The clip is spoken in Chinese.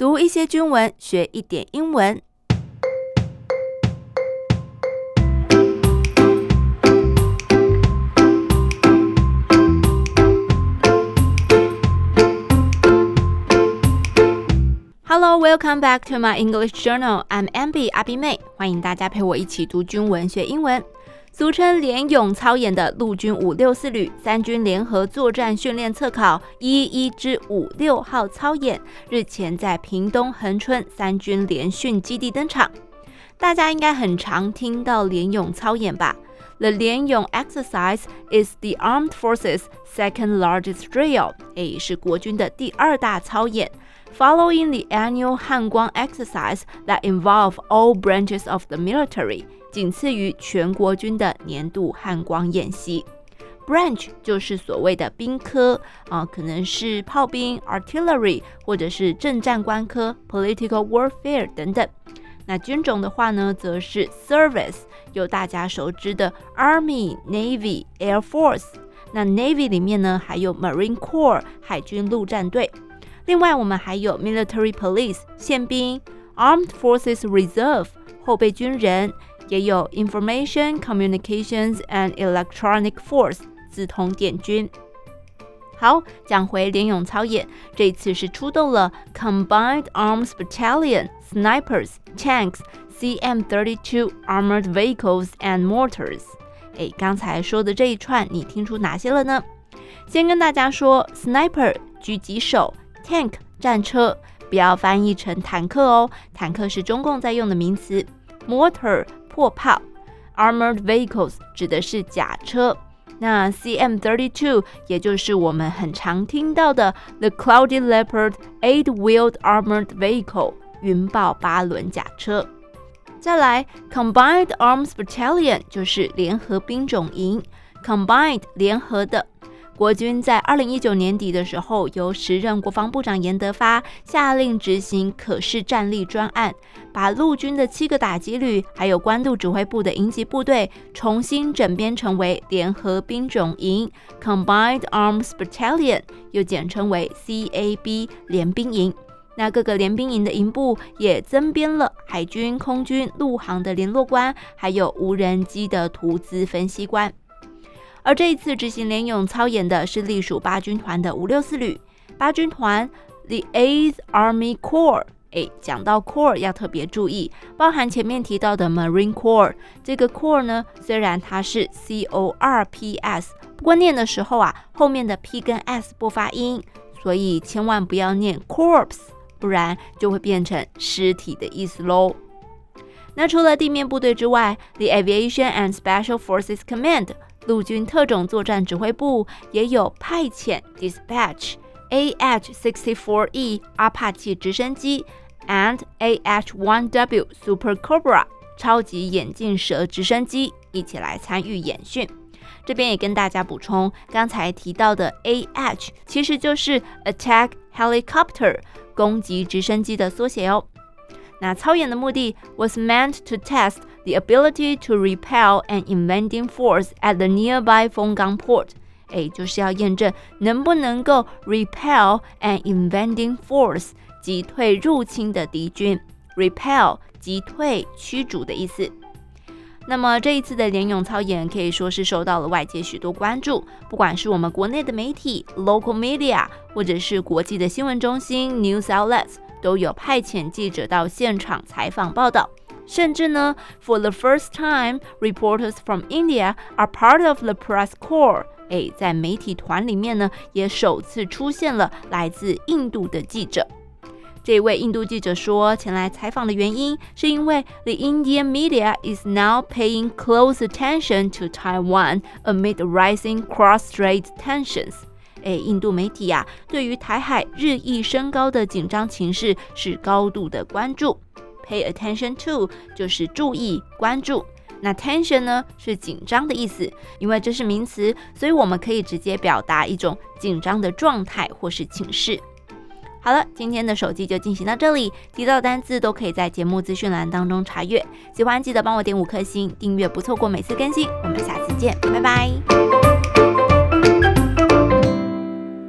读一些军文，学一点英文。Hello, welcome back to my English journal. I'm Amy 阿碧妹，欢迎大家陪我一起读军文学英文。俗称联勇操演的陆军五六四旅三军联合作战训练测考一一之五六号操演，日前在屏东恒春三军联训基地登场。大家应该很常听到联勇操演吧？The 联勇 exercise is the armed forces second largest drill，诶，是国军的第二大操演。Following the annual 汉光 exercise that involve all branches of the military，仅次于全国军的年度汉光演习。Branch 就是所谓的兵科啊，可能是炮兵 （artillery） 或者是政战官科 （political warfare） 等等。那军种的话呢，则是 service，有大家熟知的 Army、Navy、Air Force。那 Navy 里面呢，还有 Marine Corps 海军陆战队。 另外，我们还有 military police 宪兵，armed forces reserve 后备军人，也有 information communications and electronic force 资通电军。好，讲回联勇操演，这一次是出动了 combined arms battalion snipers tanks CM32 armored vehicles and mortars。诶，刚才说的这一串，你听出哪些了呢？先跟大家说，sniper 狙击手。 Tank 战车，不要翻译成坦克哦，坦克是中共在用的名词。Mortar 破炮，Armored Vehicles 指的是甲车。那 CM32 也就是我们很常听到的 The Cloudy Leopard Eight-Wheeled Armored Vehicle 云豹八轮甲车。再来，Combined Arms Battalion 就是联合兵种营，Combined 联合的。国军在二零一九年底的时候，由时任国防部长严德发下令执行可视战力专案，把陆军的七个打击旅，还有关渡指挥部的营级部队重新整编成为联合兵种营 （Combined Arms Battalion），又简称为 CAB 联兵营。那各个联兵营的营部也增编了海军、空军、陆航的联络官，还有无人机的图资分析官。而这一次执行联勇操演的是隶属八军团的五六四旅。八军团 The Eighth Army Corps，哎，讲到 Corps 要特别注意，包含前面提到的 Marine Corps。这个 Corps 呢，虽然它是 C O R P S，不过念的时候啊，后面的 P 跟 S 不发音，所以千万不要念 Corps，不然就会变成尸体的意思喽。那除了地面部队之外，The Aviation and Special Forces Command。陆军特种作战指挥部也有派遣 dispatch AH-64E 阿帕奇直升机 and AH-1W Super Cobra 超级眼镜蛇直升机一起来参与演训。这边也跟大家补充，刚才提到的 AH 其实就是 Attack Helicopter 攻击直升机的缩写哦。那操演的目的 was meant to test the ability to repel an invading force at the nearby 枫港 port，诶，就是要验证能不能够 repel an invading force，击退入侵的敌军。repel 击退、驱逐的意思。那么这一次的联勇操演可以说是受到了外界许多关注，不管是我们国内的媒体 local media，或者是国际的新闻中心 news outlets。都有派遣记者到现场采访报道，甚至呢，for the first time, reporters from India are part of the press corps。诶，在媒体团里面呢，也首次出现了来自印度的记者。这位印度记者说，前来采访的原因是因为 the Indian media is now paying close attention to Taiwan amid rising cross-strait tensions。 诶，印度媒体呀、啊，对于台海日益升高的紧张情势是高度的关注。Pay attention to 就是注意、关注。那 tension 呢是紧张的意思，因为这是名词，所以我们可以直接表达一种紧张的状态或是情势。好了，今天的手机就进行到这里，提到的单字都可以在节目资讯栏当中查阅。喜欢记得帮我点五颗星，订阅不错过每次更新。我们下次见，拜拜。